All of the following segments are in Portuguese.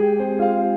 Música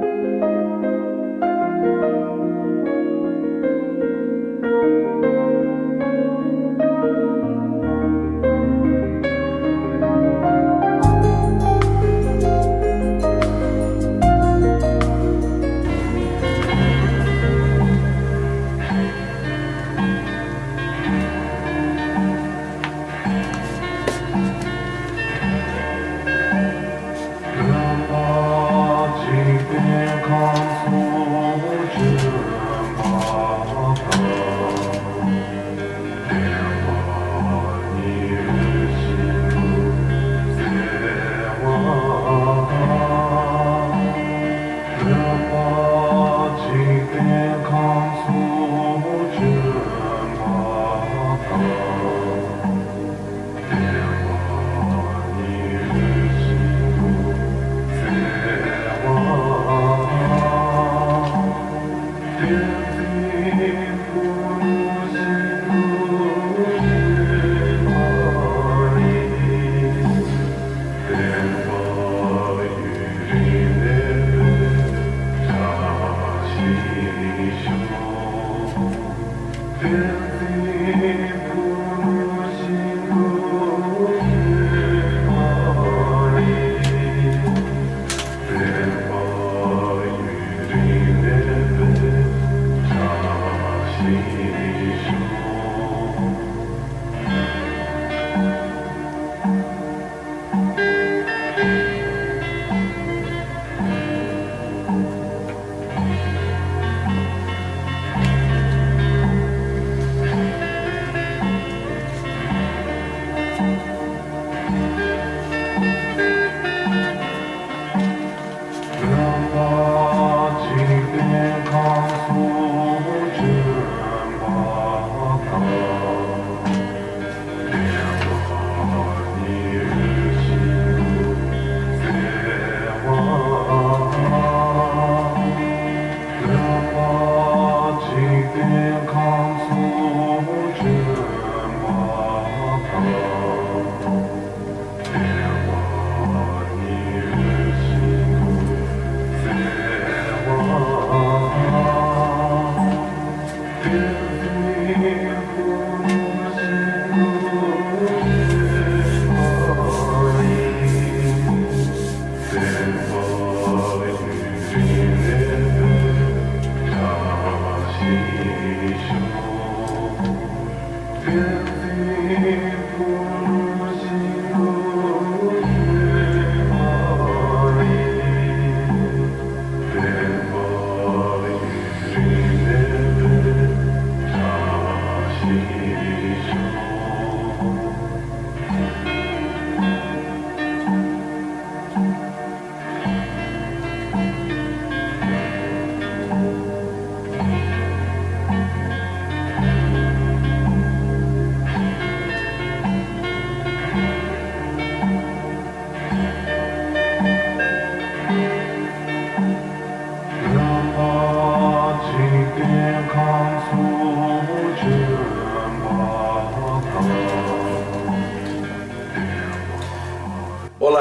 Mm-hmm.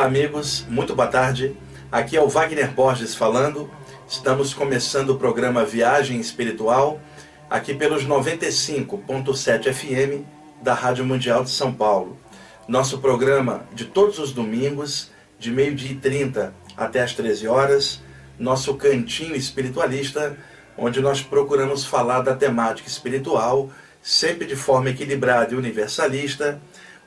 Olá, amigos, muito boa tarde. Aqui é o Wagner Borges falando. Estamos começando o programa Viagem Espiritual, aqui pelos 95.7 FM da Rádio Mundial de São Paulo. Nosso programa de todos os domingos, de meio-dia e 30 até as 13 horas, nosso cantinho espiritualista, onde nós procuramos falar da temática espiritual, sempre de forma equilibrada e universalista,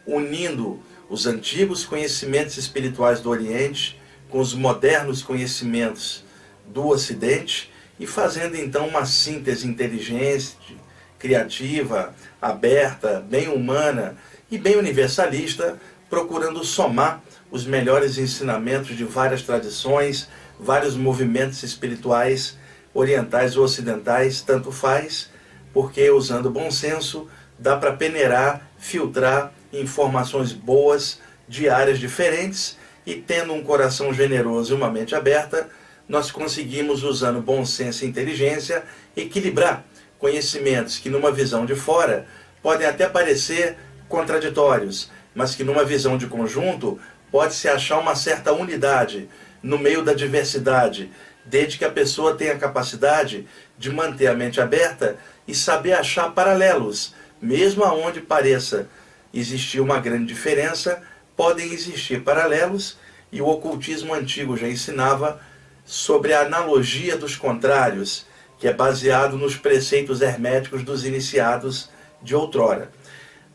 unindo os antigos conhecimentos espirituais do Oriente com os modernos conhecimentos do Ocidente e fazendo então uma síntese inteligente, criativa, aberta, bem humana e bem universalista, procurando somar os melhores ensinamentos de várias tradições, vários movimentos espirituais, orientais ou ocidentais, tanto faz, porque usando bom senso dá para peneirar, filtrar informações boas de áreas diferentes e tendo um coração generoso e uma mente aberta, nós conseguimos, usando bom senso e inteligência, equilibrar conhecimentos que, numa visão de fora, podem até parecer contraditórios, mas que, numa visão de conjunto, pode-se achar uma certa unidade, no meio da diversidade, desde que a pessoa tenha a capacidade de manter a mente aberta e saber achar paralelos, mesmo aonde pareça existir uma grande diferença, podem existir paralelos, e o ocultismo antigo já ensinava sobre a analogia dos contrários, que é baseado nos preceitos herméticos dos iniciados de outrora.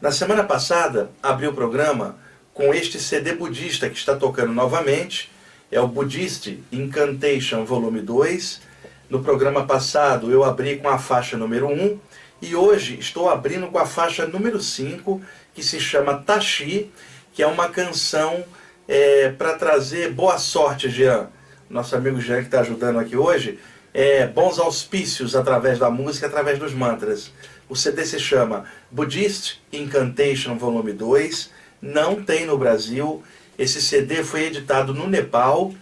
Na semana passada, abri o programa com este CD budista que está tocando novamente, é o Buddhist Incantation Volume 2. No programa passado eu abri com a faixa número 1 e hoje estou abrindo com a faixa número 5, que se chama Tashi, que é uma canção é, para trazer boa sorte, Jean. Nosso amigo Jean que está ajudando aqui hoje, é, bons auspícios através da música, através dos mantras. O CD se chama Buddhist Incantation Volume 2, não tem no Brasil. Esse CD foi editado no Nepal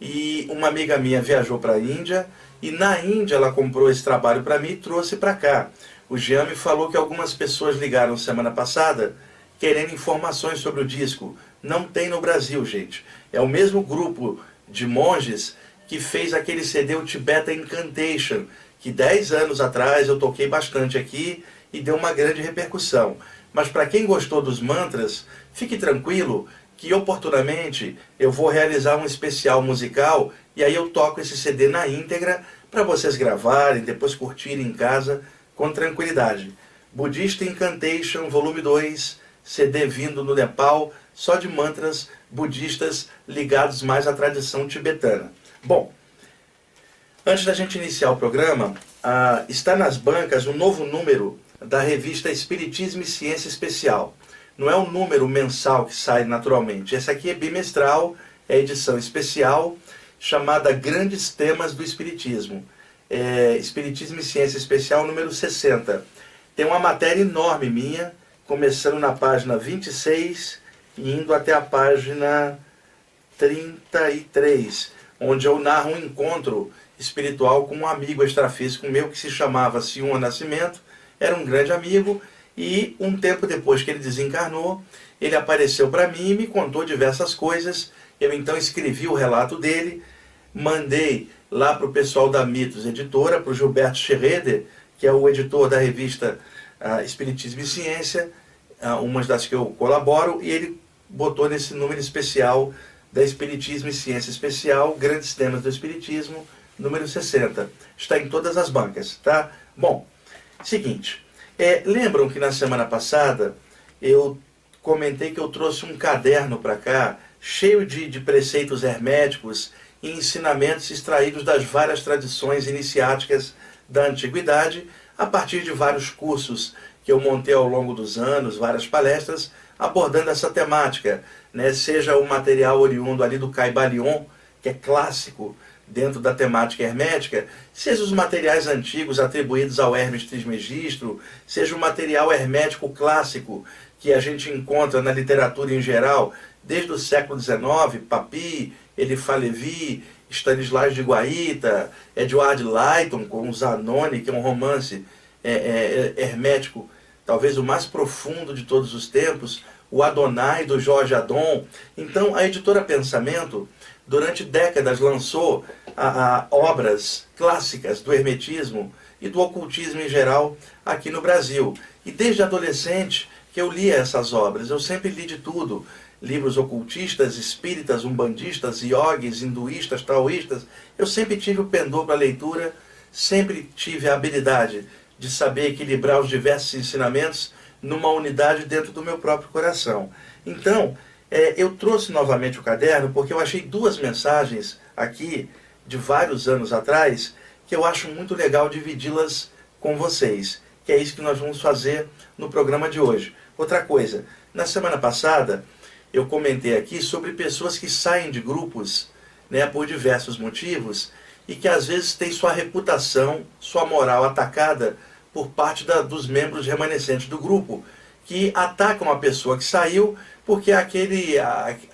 e uma amiga minha viajou para a Índia e na Índia ela comprou esse trabalho para mim e trouxe para cá. O Jean me falou que algumas pessoas ligaram semana passada querendo informações sobre o disco. Não tem no Brasil, gente. É o mesmo grupo de monges que fez aquele CD, o Tibetan Incantation, que 10 anos atrás eu toquei bastante aqui e deu uma grande repercussão. Mas para quem gostou dos mantras, fique tranquilo que oportunamente eu vou realizar um especial musical e aí eu toco esse CD na íntegra para vocês gravarem, depois curtirem em casa com tranquilidade. Buddhist Incantation, volume 2, CD vindo no Nepal, só de mantras budistas ligados mais à tradição tibetana. Bom, antes da gente iniciar o programa, ah, está nas bancas um novo número da revista Espiritismo e Ciência Especial. Não é um número mensal que sai naturalmente. Essa aqui é bimestral, é edição especial, chamada Grandes Temas do Espiritismo é, Espiritismo e Ciência Especial número 60. Tem uma matéria enorme minha, começando na página 26 e indo até a página 33, onde eu narro um encontro espiritual com um amigo extrafísico meu que se chamava Sion Nascimento, era um grande amigo e um tempo depois que ele desencarnou, ele apareceu para mim e me contou diversas coisas. Eu então escrevi o relato dele, mandei lá para o pessoal da Mitos Editora, para o Gilberto Schroeder, que é o editor da revista uh, Espiritismo e Ciência, uh, umas das que eu colaboro, e ele botou nesse número especial da Espiritismo e Ciência Especial, Grandes Temas do Espiritismo, número 60. Está em todas as bancas, tá? Bom, seguinte, é, lembram que na semana passada eu comentei que eu trouxe um caderno para cá, cheio de, de preceitos herméticos e ensinamentos extraídos das várias tradições iniciáticas da antiguidade, a partir de vários cursos que eu montei ao longo dos anos, várias palestras, abordando essa temática, né? seja o material oriundo ali do Caibalion, que é clássico dentro da temática hermética, seja os materiais antigos atribuídos ao Hermes Trismegistro, seja o material hermético clássico que a gente encontra na literatura em geral, desde o século XIX, Papi, Elifá Levi, Stanislas de Guaita, Edward Layton com Zanoni, que é um romance é, é, é, hermético, talvez o mais profundo de todos os tempos, o Adonai do Jorge Adon. Então a editora Pensamento, durante décadas, lançou a, a obras clássicas do hermetismo e do ocultismo em geral aqui no Brasil. E desde adolescente que eu lia essas obras, eu sempre li de tudo livros ocultistas, espíritas, umbandistas, iogues, hinduístas, taoístas. Eu sempre tive o pendor para a leitura, sempre tive a habilidade de saber equilibrar os diversos ensinamentos numa unidade dentro do meu próprio coração. Então, é, eu trouxe novamente o caderno porque eu achei duas mensagens aqui de vários anos atrás que eu acho muito legal dividi-las com vocês, que é isso que nós vamos fazer no programa de hoje. Outra coisa, na semana passada eu comentei aqui sobre pessoas que saem de grupos né, por diversos motivos e que às vezes têm sua reputação, sua moral atacada por parte da, dos membros remanescentes do grupo, que atacam a pessoa que saiu porque é aquele,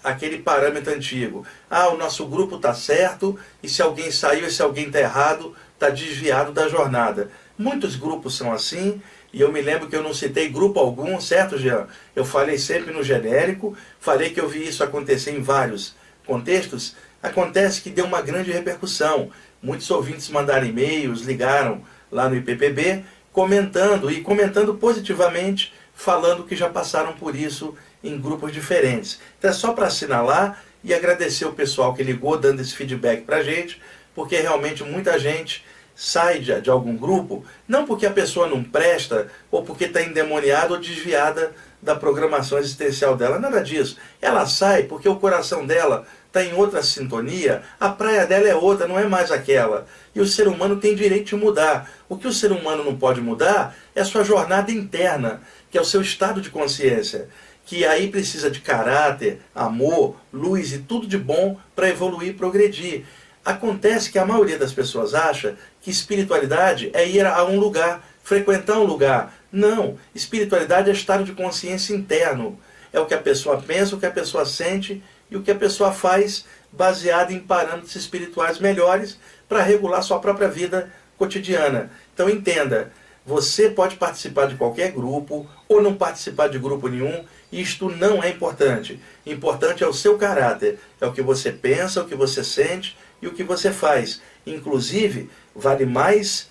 aquele parâmetro antigo. Ah, o nosso grupo está certo e se alguém saiu e se alguém está errado, está desviado da jornada. Muitos grupos são assim e eu me lembro que eu não citei grupo algum, certo, Jean? Eu falei sempre no genérico, falei que eu vi isso acontecer em vários contextos, Acontece que deu uma grande repercussão. Muitos ouvintes mandaram e-mails, ligaram lá no IPPB, comentando e comentando positivamente, falando que já passaram por isso em grupos diferentes. Então é só para assinalar e agradecer o pessoal que ligou dando esse feedback para a gente, porque realmente muita gente sai de, de, algum grupo, não porque a pessoa não presta, ou porque está endemoniada ou desviada da programação existencial dela, nada disso. Ela sai porque o coração dela está em outra sintonia, a praia dela é outra, não é mais aquela. E o ser humano tem direito de mudar. O que o ser humano não pode mudar é a sua jornada interna, que é o seu estado de consciência que aí precisa de caráter, amor, luz e tudo de bom para evoluir e progredir. Acontece que a maioria das pessoas acha que espiritualidade é ir a um lugar, frequentar um lugar. Não, espiritualidade é estado de consciência interno. É o que a pessoa pensa, o que a pessoa sente e o que a pessoa faz baseado em parâmetros espirituais melhores para regular sua própria vida cotidiana. Então entenda, você pode participar de qualquer grupo ou não participar de grupo nenhum isto não é importante. Importante é o seu caráter, é o que você pensa, o que você sente e o que você faz. Inclusive, vale mais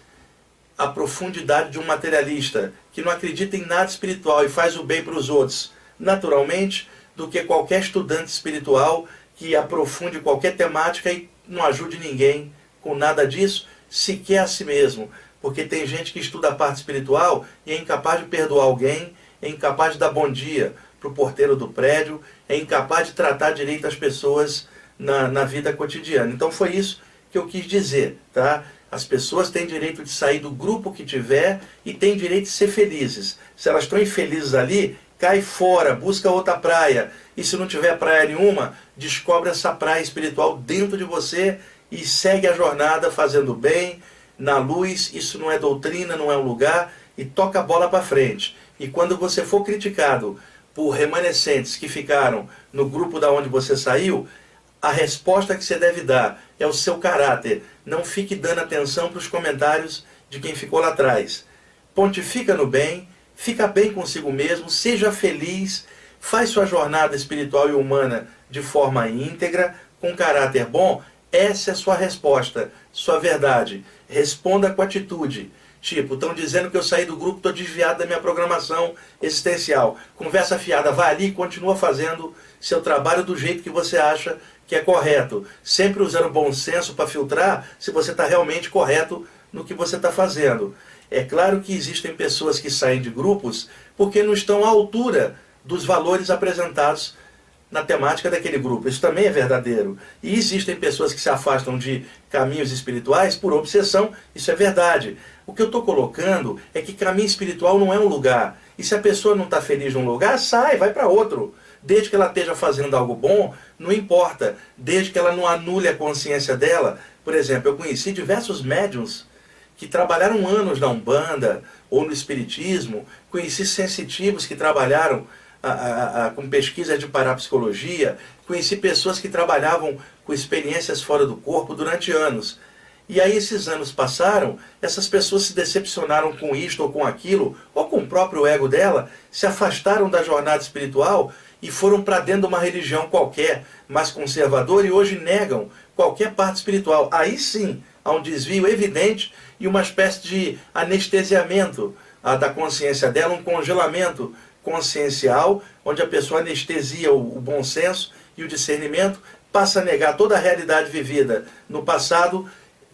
a profundidade de um materialista que não acredita em nada espiritual e faz o bem para os outros, naturalmente, do que qualquer estudante espiritual que aprofunde qualquer temática e não ajude ninguém com nada disso, sequer a si mesmo. Porque tem gente que estuda a parte espiritual e é incapaz de perdoar alguém, é incapaz de dar bom dia, para o porteiro do prédio, é incapaz de tratar direito as pessoas na, na vida cotidiana. Então foi isso que eu quis dizer, tá? As pessoas têm direito de sair do grupo que tiver e têm direito de ser felizes. Se elas estão infelizes ali, cai fora, busca outra praia. E se não tiver praia nenhuma, descobre essa praia espiritual dentro de você e segue a jornada fazendo bem, na luz. Isso não é doutrina, não é um lugar e toca a bola para frente. E quando você for criticado por remanescentes que ficaram no grupo da onde você saiu, a resposta que você deve dar é o seu caráter. Não fique dando atenção para os comentários de quem ficou lá atrás. Pontifica no bem, fica bem consigo mesmo, seja feliz, faz sua jornada espiritual e humana de forma íntegra, com caráter bom. Essa é a sua resposta, sua verdade. Responda com atitude. Tipo, estão dizendo que eu saí do grupo, estou desviado da minha programação existencial. Conversa fiada, vai ali e continua fazendo seu trabalho do jeito que você acha que é correto. Sempre usando bom senso para filtrar se você está realmente correto no que você está fazendo. É claro que existem pessoas que saem de grupos porque não estão à altura dos valores apresentados na temática daquele grupo. Isso também é verdadeiro. E existem pessoas que se afastam de caminhos espirituais por obsessão, isso é verdade. O que eu estou colocando é que caminho espiritual não é um lugar. E se a pessoa não está feliz num lugar, sai, vai para outro. Desde que ela esteja fazendo algo bom, não importa. Desde que ela não anule a consciência dela. Por exemplo, eu conheci diversos médiums que trabalharam anos na Umbanda ou no Espiritismo. Conheci sensitivos que trabalharam a, a, a, com pesquisa de parapsicologia. Conheci pessoas que trabalhavam com experiências fora do corpo durante anos. E aí esses anos passaram, essas pessoas se decepcionaram com isto ou com aquilo, ou com o próprio ego dela, se afastaram da jornada espiritual e foram para dentro de uma religião qualquer, mais conservadora, e hoje negam qualquer parte espiritual. Aí sim há um desvio evidente e uma espécie de anestesiamento ah, da consciência dela, um congelamento consciencial, onde a pessoa anestesia o, o bom senso e o discernimento, passa a negar toda a realidade vivida no passado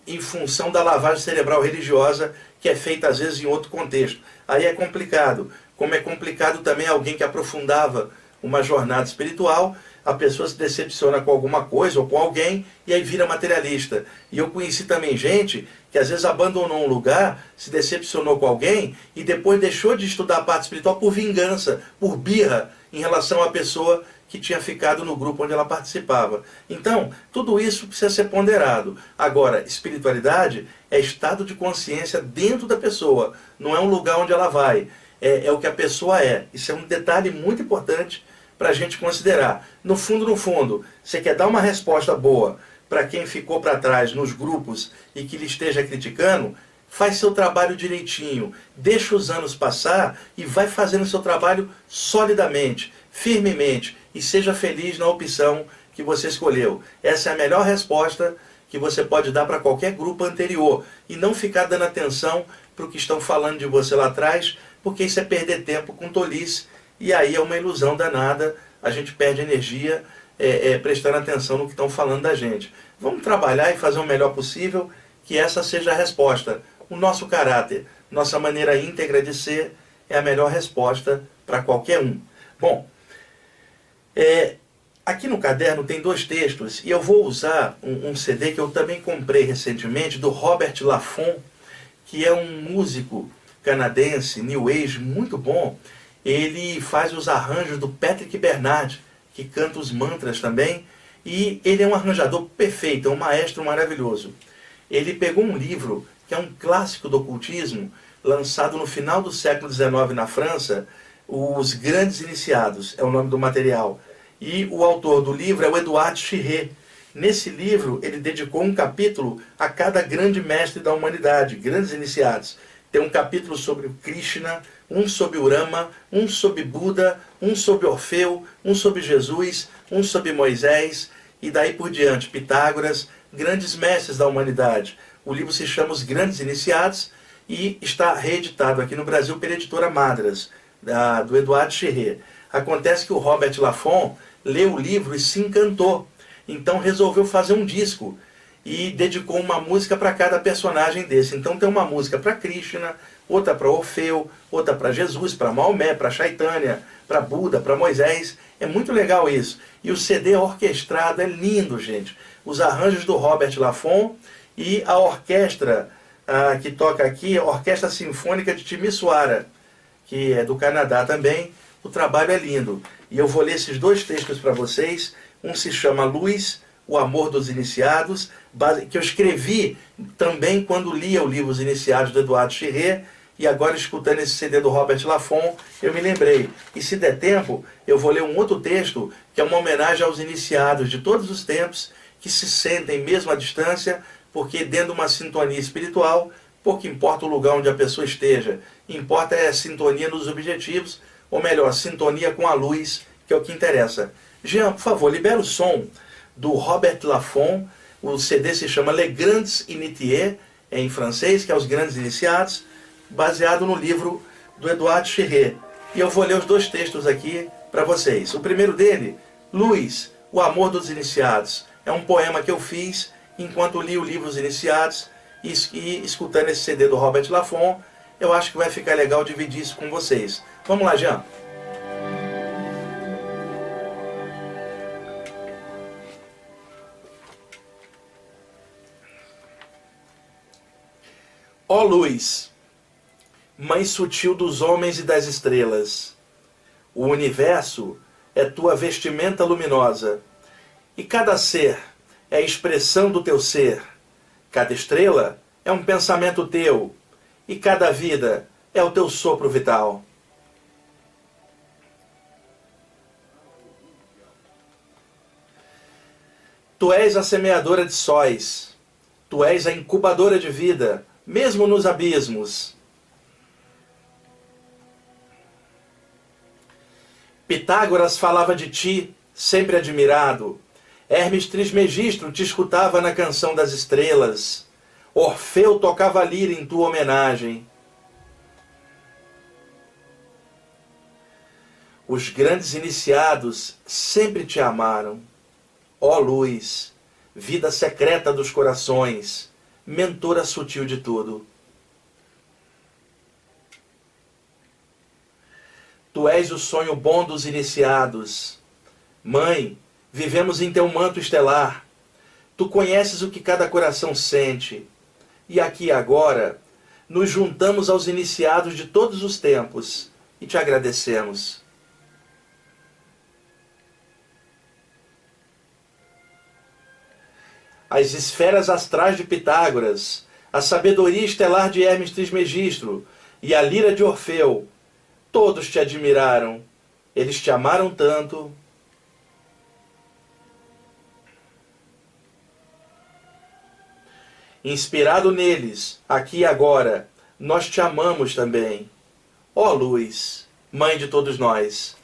em função da lavagem cerebral religiosa que é feita às vezes em outro contexto. Aí é complicado. Como é complicado também alguém que aprofundava uma jornada espiritual, a pessoa se decepciona com alguma coisa ou com alguém e aí vira materialista. E eu conheci também gente que às vezes abandonou um lugar, se decepcionou com alguém e depois deixou de estudar a parte espiritual por vingança, por birra em relação à pessoa que tinha ficado no grupo onde ela participava. Então, tudo isso precisa ser ponderado. Agora, espiritualidade é estado de consciência dentro da pessoa, não é um lugar onde ela vai. É, é o que a pessoa é. Isso é um detalhe muito importante para a gente considerar. No fundo, no fundo, você quer dar uma resposta boa para quem ficou para trás nos grupos e que lhe esteja criticando, faz seu trabalho direitinho, deixa os anos passar e vai fazendo seu trabalho solidamente, firmemente e seja feliz na opção que você escolheu. Essa é a melhor resposta que você pode dar para qualquer grupo anterior e não ficar dando atenção para o que estão falando de você lá atrás, porque isso é perder tempo com tolice e aí é uma ilusão danada, a gente perde energia é, é, prestando atenção no que estão falando da gente. Vamos trabalhar e fazer o melhor possível, que essa seja a resposta. O nosso caráter, nossa maneira íntegra de ser é a melhor resposta para qualquer um. Bom, é, aqui no caderno tem dois textos e eu vou usar um, um, CD que eu também comprei recentemente do Robert Laffont, que é um músico canadense, New Age, muito bom. Ele faz os arranjos do Patrick Bernard, que canta os mantras também, e ele é um arranjador perfeito, é um maestro maravilhoso. Ele pegou um livro que é um clássico do ocultismo, lançado no final do século XIX na França, Os Grandes Iniciados, é o nome do material. E o autor do livro é o Eduardo Chiré. Nesse livro, ele dedicou um capítulo a cada grande mestre da humanidade, grandes iniciados. Tem um capítulo sobre Krishna, um sobre Urama, um sobre Buda, um sobre Orfeu, um sobre Jesus, um sobre Moisés, e daí por diante, Pitágoras, grandes mestres da humanidade. O livro se chama Os Grandes Iniciados e está reeditado aqui no Brasil pela editora Madras, da, do Eduardo Cherré. Acontece que o Robert Laffont leu o livro e se encantou. Então resolveu fazer um disco e dedicou uma música para cada personagem desse. Então tem uma música para Krishna, outra para Orfeu, outra para Jesus, para Maomé, para Chaitanya, para Buda, para Moisés. É muito legal isso. E o CD orquestrado é lindo, gente. Os arranjos do Robert Laffont e a orquestra ah, que toca aqui, a Orquestra Sinfônica de Timisoara, que é do Canadá também. O trabalho é lindo. E eu vou ler esses dois textos para vocês. Um se chama Luz, o Amor dos Iniciados, que eu escrevi também quando lia o livro Os Iniciados do Eduardo Chirré, e agora escutando esse CD do Robert Laffont, eu me lembrei. E se der tempo, eu vou ler um outro texto que é uma homenagem aos iniciados de todos os tempos que se sentem mesmo à distância, porque dentro de uma sintonia espiritual, pouco importa o lugar onde a pessoa esteja, importa é a sintonia nos objetivos, ou melhor, sintonia com a luz, que é o que interessa. Jean, por favor, libera o som do Robert Laffont, o CD se chama Les Grands Initiés, em francês, que é os grandes iniciados, baseado no livro do Eduardo Cherré. E eu vou ler os dois textos aqui para vocês. O primeiro dele, Luz, o amor dos iniciados. É um poema que eu fiz enquanto li o livro Os Iniciados e, e escutando esse CD do Robert Laffont. Eu acho que vai ficar legal dividir isso com vocês. Vamos lá, Jean. Ó luz, mãe sutil dos homens e das estrelas. O universo é tua vestimenta luminosa, e cada ser é a expressão do teu ser. Cada estrela é um pensamento teu, e cada vida é o teu sopro vital. Tu és a semeadora de sóis, tu és a incubadora de vida, mesmo nos abismos. Pitágoras falava de ti, sempre admirado. Hermes Trismegistro te escutava na canção das estrelas. Orfeu tocava lira em tua homenagem. Os grandes iniciados sempre te amaram. Ó luz, vida secreta dos corações, mentora sutil de tudo. Tu és o sonho bom dos iniciados. Mãe, vivemos em teu manto estelar. Tu conheces o que cada coração sente. E aqui agora, nos juntamos aos iniciados de todos os tempos e te agradecemos. As esferas astrais de Pitágoras, a sabedoria estelar de Hermes Trismegistro e a lira de Orfeu Todos te admiraram. Eles te amaram tanto. Inspirado neles, aqui e agora, nós te amamos também. Ó luz, mãe de todos nós.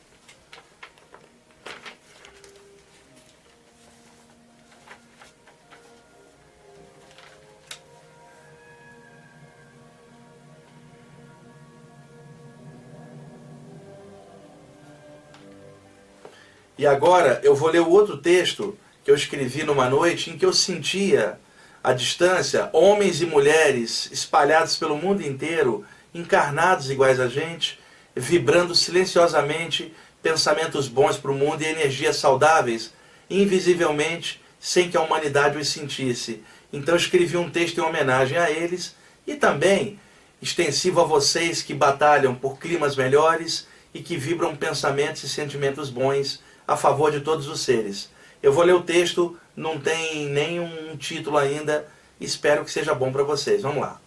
E agora eu vou ler o outro texto que eu escrevi numa noite em que eu sentia à distância homens e mulheres espalhados pelo mundo inteiro, encarnados iguais a gente, vibrando silenciosamente pensamentos bons para o mundo e energias saudáveis, invisivelmente, sem que a humanidade os sentisse. Então escrevi um texto em homenagem a eles e também extensivo a vocês que batalham por climas melhores e que vibram pensamentos e sentimentos bons a favor de todos os seres. Eu vou ler o texto, não tem nenhum título ainda, espero que seja bom para vocês. Vamos lá.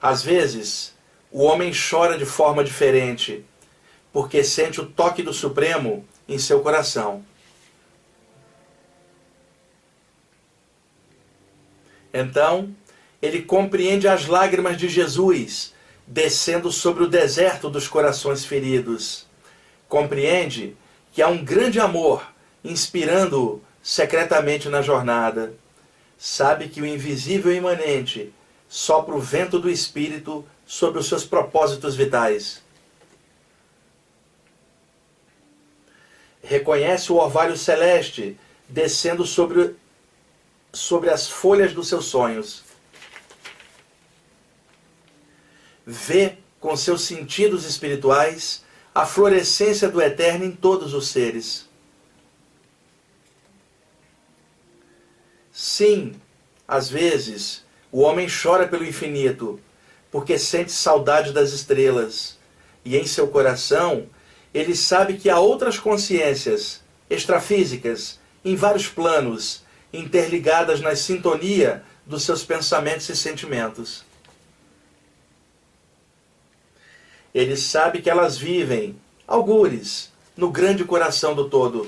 Às vezes, o homem chora de forma diferente, porque sente o toque do Supremo em seu coração. Então, ele compreende as lágrimas de Jesus descendo sobre o deserto dos corações feridos compreende que há um grande amor inspirando-o secretamente na jornada. Sabe que o invisível e imanente sopra o vento do Espírito sobre os seus propósitos vitais. Reconhece o orvalho celeste descendo sobre, sobre as folhas dos seus sonhos. Vê com seus sentidos espirituais a florescência do eterno em todos os seres. Sim, às vezes, o homem chora pelo infinito, porque sente saudade das estrelas, e em seu coração ele sabe que há outras consciências extrafísicas em vários planos, interligadas na sintonia dos seus pensamentos e sentimentos. Ele sabe que elas vivem, algures, no grande coração do todo.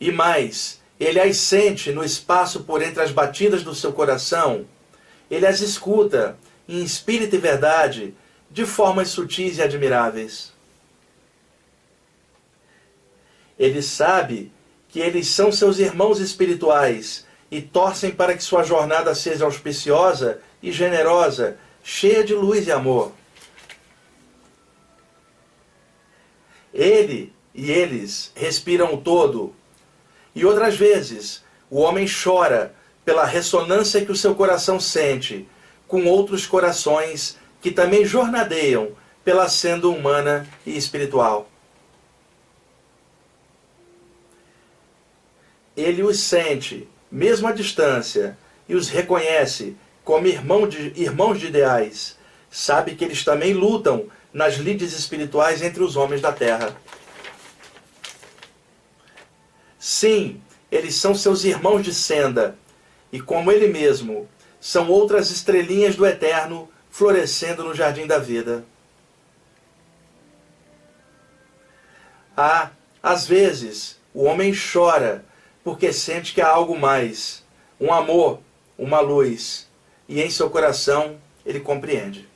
E mais, ele as sente no espaço por entre as batidas do seu coração. Ele as escuta, em espírito e verdade, de formas sutis e admiráveis. Ele sabe que eles são seus irmãos espirituais e torcem para que sua jornada seja auspiciosa e generosa cheia de luz e amor. Ele e eles respiram o todo. E outras vezes, o homem chora pela ressonância que o seu coração sente com outros corações que também jornadeiam pela senda humana e espiritual. Ele os sente, mesmo à distância, e os reconhece como irmão de, irmãos de ideais, sabe que eles também lutam nas lides espirituais entre os homens da terra. Sim, eles são seus irmãos de senda, e como ele mesmo, são outras estrelinhas do eterno florescendo no jardim da vida. Ah, às vezes, o homem chora porque sente que há algo mais, um amor, uma luz e em seu coração ele compreende.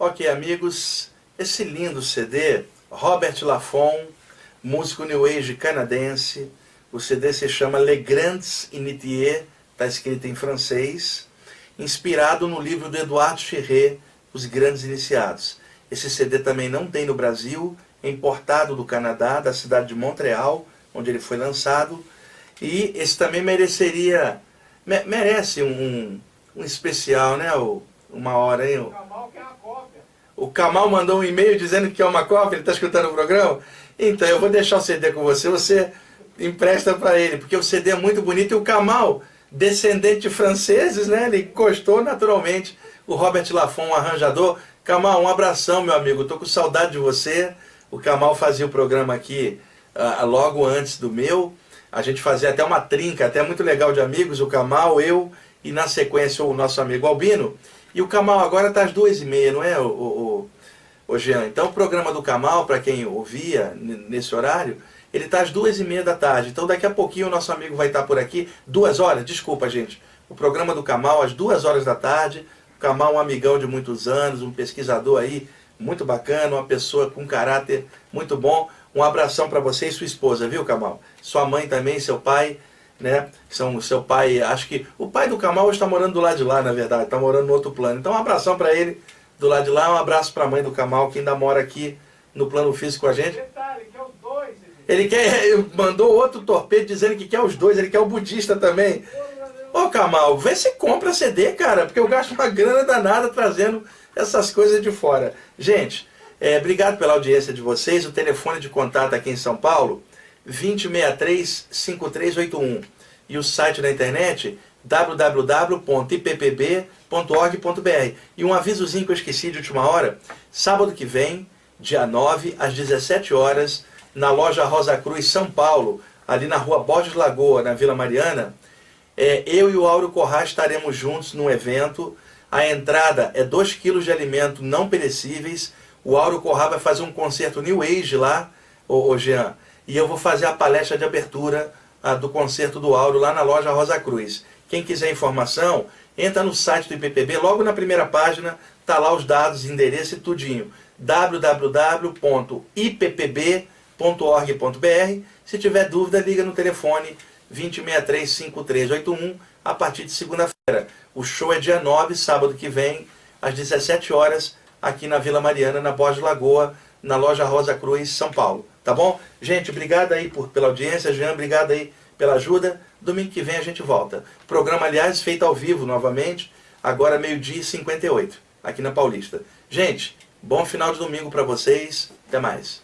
Ok, amigos, esse lindo CD, Robert Laffont, músico New Age canadense. O CD se chama Les Grands Initiés, está escrito em francês, inspirado no livro do Eduardo Chirret, Os Grandes Iniciados. Esse CD também não tem no Brasil, é importado do Canadá, da cidade de Montreal, onde ele foi lançado. E esse também mereceria, me, merece um, um, especial, né? Uma hora aí. O Kamal mandou um e-mail dizendo que quer uma cópia, ele está escutando o programa. Então eu vou deixar o CD com você, você empresta para ele, porque o CD é muito bonito e o Kamal, descendente de franceses, né? Ele gostou naturalmente. O Robert Lafon, um arranjador. Kamal, um abração, meu amigo. Estou com saudade de você. O Kamal fazia o programa aqui uh, logo antes do meu. A gente fazia até uma trinca, até muito legal de amigos, o Kamal, eu e na sequência o nosso amigo Albino. E o Kamal agora está às duas e meia, não é, o, o, o Jean? Então o programa do Kamal, para quem ouvia nesse horário, ele está às duas e meia da tarde. Então daqui a pouquinho o nosso amigo vai estar tá por aqui. Duas horas, desculpa gente. O programa do Kamal às duas horas da tarde. O Kamal um amigão de muitos anos, um pesquisador aí muito bacana, uma pessoa com caráter muito bom. Um abração para você e sua esposa, viu, Kamal? Sua mãe também, seu pai, né? São seu pai, acho que o pai do Kamal hoje está morando do lado de lá, na verdade, está morando no outro plano. Então, um abração para ele do lado de lá, um abraço para a mãe do Kamal que ainda mora aqui no plano físico com a gente. Ele quer, mandou outro torpedo dizendo que quer os dois, ele quer o budista também. Ô Kamal, vê se compra CD, cara, porque eu gasto uma grana danada trazendo essas coisas de fora. Gente, é, obrigado pela audiência de vocês. O telefone de contato aqui em São Paulo, 2063-5381. E o site da internet, www.ippb.org.br. E um avisozinho que eu esqueci de última hora. Sábado que vem, dia 9, às 17 horas, na loja Rosa Cruz, São Paulo, ali na rua Borges Lagoa, na Vila Mariana, é, eu e o Auro Corrá estaremos juntos num evento. A entrada é 2 kg de alimento não perecíveis. O Auro Corrá vai fazer um concerto New Age lá, ô, ô Jean. E eu vou fazer a palestra de abertura do concerto do Auro lá na loja Rosa Cruz. Quem quiser informação, entra no site do IPPB, logo na primeira página, tá lá os dados, endereço e tudinho. www.ippb.org.br. Se tiver dúvida, liga no telefone 2063-5381 a partir de segunda-feira. O show é dia 9, sábado que vem, às 17 horas, aqui na Vila Mariana, na Borges Lagoa, na loja Rosa Cruz, São Paulo. Tá bom? Gente, obrigado aí por, pela audiência. Jean, obrigado aí pela ajuda. Domingo que vem a gente volta. Programa, aliás, feito ao vivo novamente, agora meio-dia e 58, aqui na Paulista. Gente, bom final de domingo para vocês. Até mais.